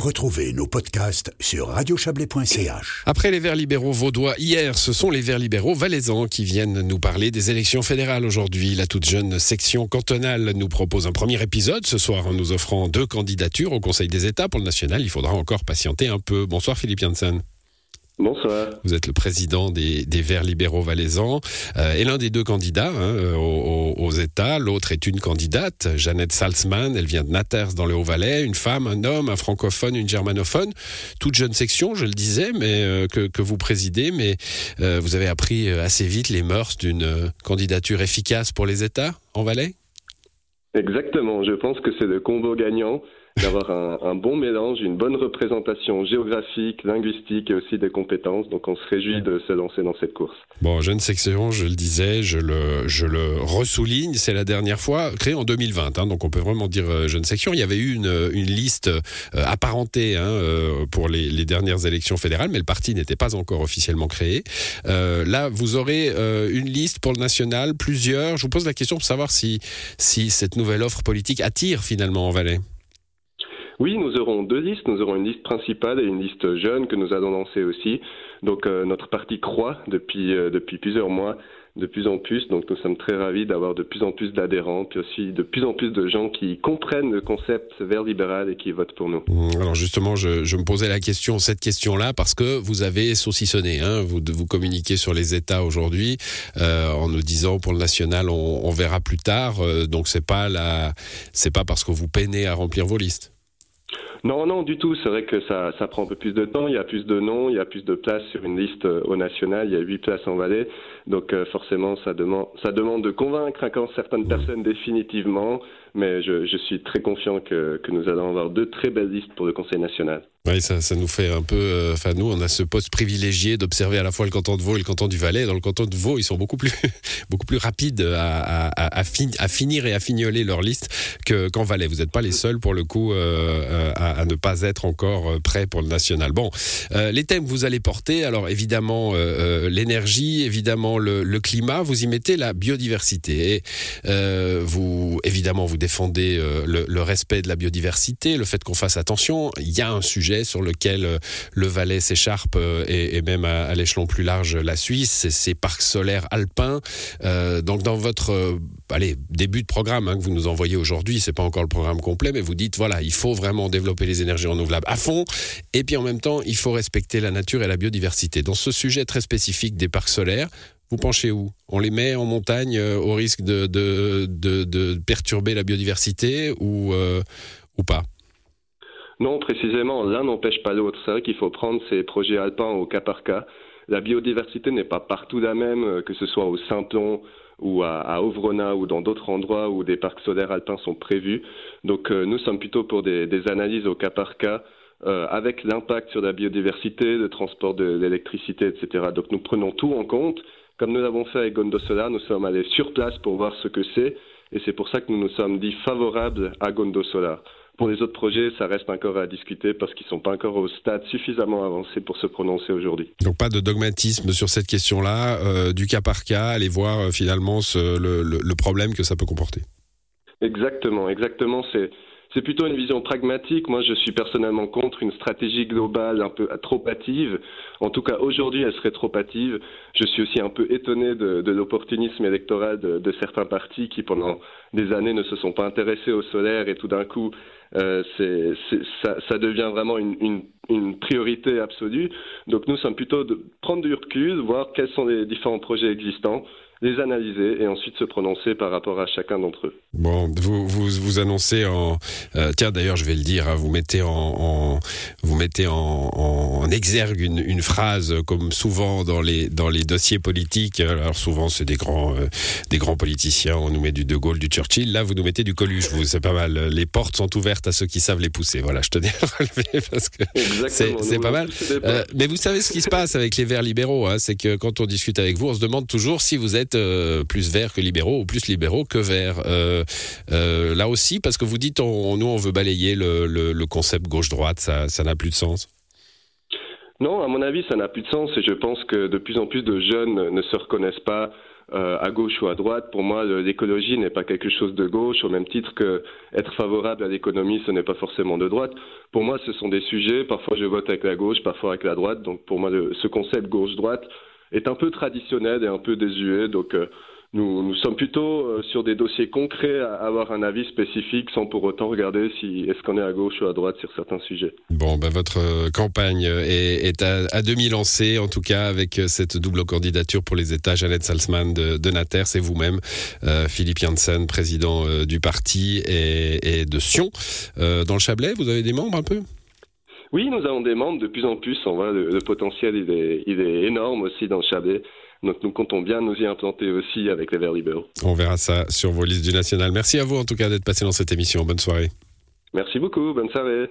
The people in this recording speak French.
Retrouvez nos podcasts sur radiochablais.ch. Après les Verts libéraux vaudois hier, ce sont les Verts libéraux valaisans qui viennent nous parler des élections fédérales aujourd'hui. La toute jeune section cantonale nous propose un premier épisode ce soir en nous offrant deux candidatures au Conseil des États. Pour le national, il faudra encore patienter un peu. Bonsoir Philippe Janssen. Bonsoir. Vous êtes le président des, Verts libéraux valaisans euh, et l'un des deux candidats hein, euh, aux, États. L'autre est une candidate, Jeannette Salzman. Elle vient de Naters dans le Haut-Valais. Une femme, un homme, un francophone, une germanophone. Toute jeune section, je le disais, mais euh, que, vous présidez. Mais vous avez appris assez vite les mœurs d'une candidature efficace pour les États en Valais? Exactement. Je pense que c'est le combo gagnant d'avoir un, bon mélange, une bonne représentation géographique, linguistique et aussi des compétences. Donc on se réjouit de se lancer dans cette course. Bon, jeune section, je le disais, je le, je le ressouligne, c'est la dernière fois, créée en 2020, hein, donc on peut vraiment dire euh, jeune section. Il y avait eu une, liste euh, apparentée hein, euh, pour les, les, dernières élections fédérales, mais le parti n'était pas encore officiellement créé. là, vous aurez une liste pour le national, plusieurs. Je vous pose la question pour savoir si, si cette nouvelle offre politique attire finalement en Valais. Oui, nous aurons deux listes. Nous aurons une liste principale et une liste jeune que nous allons lancer aussi. Donc euh, notre parti croît depuis, euh, depuis plusieurs mois de plus en plus. Donc nous sommes très ravis d'avoir de plus en plus d'adhérents, puis aussi de plus en plus de gens qui comprennent le concept vert libéral et qui votent pour nous. Mmh, alors justement, je, me posais la question, cette question-là, parce que vous avez saucissonné, hein, vous, vous communiquez sur les États aujourd'hui euh, en nous disant pour le national, on, verra plus tard. donc c'est pas c'est pas parce que vous peinez à remplir vos listes. Non, non, du tout. C'est vrai que ça, ça prend un peu plus de temps. Il y a plus de noms, il y a plus de places sur une liste euh, au national. Il y a huit places en Valais. Donc euh, forcément, ça demande, ça demande de convaincre quand certaines personnes définitivement. Mais je, suis très confiant que, nous allons avoir deux très belles listes pour le Conseil national. Oui, ça, nous fait un peu. Euh, enfin, nous, on a ce poste privilégié d'observer à la fois le canton de Vaud et le canton du Valais. Dans le canton de Vaud, ils sont beaucoup plus, beaucoup plus rapides à, finir et à fignoler leur liste qu'en Valais. Vous n'êtes pas les seuls, pour le coup, euh, à, ne pas être encore prêts pour le national. Bon, les thèmes que vous allez porter, alors évidemment, l'énergie, évidemment, le, climat, vous y mettez la biodiversité. Et, euh, vous, évidemment, vous défendez euh, le, respect de la biodiversité, le fait qu'on fasse attention. Il y a un sujet sur lequel euh, le Valais s'écharpe et, même à, l'échelon plus large la Suisse, c'est ces parcs solaires alpins. donc dans votre allez, début de programme hein, que vous nous envoyez aujourd'hui, c'est pas encore le programme complet, mais vous dites voilà, il faut vraiment développer les énergies renouvelables à fond, et puis en même temps, il faut respecter la nature et la biodiversité. Dans ce sujet très spécifique des parcs solaires, vous penchez où? On les met en montagne euh, au risque de, perturber la biodiversité ou, euh, pas? Non, précisément, l'un n'empêche pas l'autre. C'est vrai qu'il faut prendre ces projets alpins au cas par cas. La biodiversité n'est pas partout la même, euh, que ce soit au Saint-On ou à, à Ovrona ou dans d'autres endroits où des parcs solaires alpins sont prévus. Donc nous sommes plutôt pour des, analyses au cas par cas. avec l'impact sur la biodiversité, le transport de l'électricité, etc. Donc nous prenons tout en compte comme nous l'avons fait avec Gondosola, nous sommes allés sur place pour voir ce que c'est, et c'est pour ça que nous nous sommes dit favorables à Gondosola. Pour les autres projets, ça reste encore à discuter parce qu'ils ne sont pas encore au stade suffisamment avancé pour se prononcer aujourd'hui. Donc pas de dogmatisme sur cette question-là, euh, du cas par cas, aller voir euh, finalement le, problème que ça peut comporter. Exactement, exactement. C'est c'est plutôt une vision pragmatique. Moi, je suis personnellement contre une stratégie globale un peu trop hâtive. En tout cas, aujourd'hui, elle serait trop hâtive. Je suis aussi un peu étonné de, de l'opportunisme électoral de, de, certains partis qui, pendant des années, ne se sont pas intéressés au solaire et tout d'un coup, euh, ça, ça, devient vraiment une, une, une, priorité absolue. Donc, nous sommes plutôt de prendre du recul, voir quels sont les différents projets existants les analyser et ensuite se prononcer par rapport à chacun d'entre eux. Bon, vous vous, vous annoncez en euh, tiens d'ailleurs je vais le dire, hein, vous mettez en, en, vous mettez en, en exergue une, une, phrase comme souvent dans les dans les dossiers politiques. Alors souvent c'est des grands euh, des grands politiciens, on nous met du De Gaulle, du Churchill. Là vous nous mettez du Coluche. Vous c'est pas mal. Les portes sont ouvertes à ceux qui savent les pousser. Voilà, je tenais à relever parce que c'est pas mal. Euh, mais vous savez ce qui se passe avec les Verts libéraux, hein, c'est que quand on discute avec vous, on se demande toujours si vous êtes euh, plus vert que libéraux ou plus libéraux que verts. Euh, euh, là aussi, parce que vous dites, on, nous, on veut balayer le, concept gauche-droite, ça n'a plus de sens Non, à mon avis, ça n'a plus de sens et je pense que de plus en plus de jeunes ne se reconnaissent pas à gauche ou à droite. Pour moi, l'écologie n'est pas quelque chose de gauche, au même titre que être favorable à l'économie, ce n'est pas forcément de droite. Pour moi, ce sont des sujets. Parfois, je vote avec la gauche, parfois avec la droite. Donc, pour moi, ce concept gauche-droite est un peu traditionnel et un peu désuet. Donc, euh, nous, nous, sommes plutôt euh, sur des dossiers concrets à avoir un avis spécifique sans pour autant regarder si est-ce qu'on est à gauche ou à droite sur certains sujets. Bon, ben votre euh, campagne est, à, demi lancée, en tout cas avec cette double candidature pour les États, Jeannette Salzman de, de Nater, c'est vous-même, Philippe Janssen, président du parti et de Sion. dans le Chablais, vous avez des membres un peu? Oui, nous avons des membres de plus en plus. On voit le, le potentiel, il est, il est énorme aussi dans le Chablais. Donc nous comptons bien nous y implanter aussi avec les Verts libéraux. On verra ça sur vos listes du national. Merci à vous en tout cas d'être passé dans cette émission. Bonne soirée. Merci beaucoup. Bonne soirée.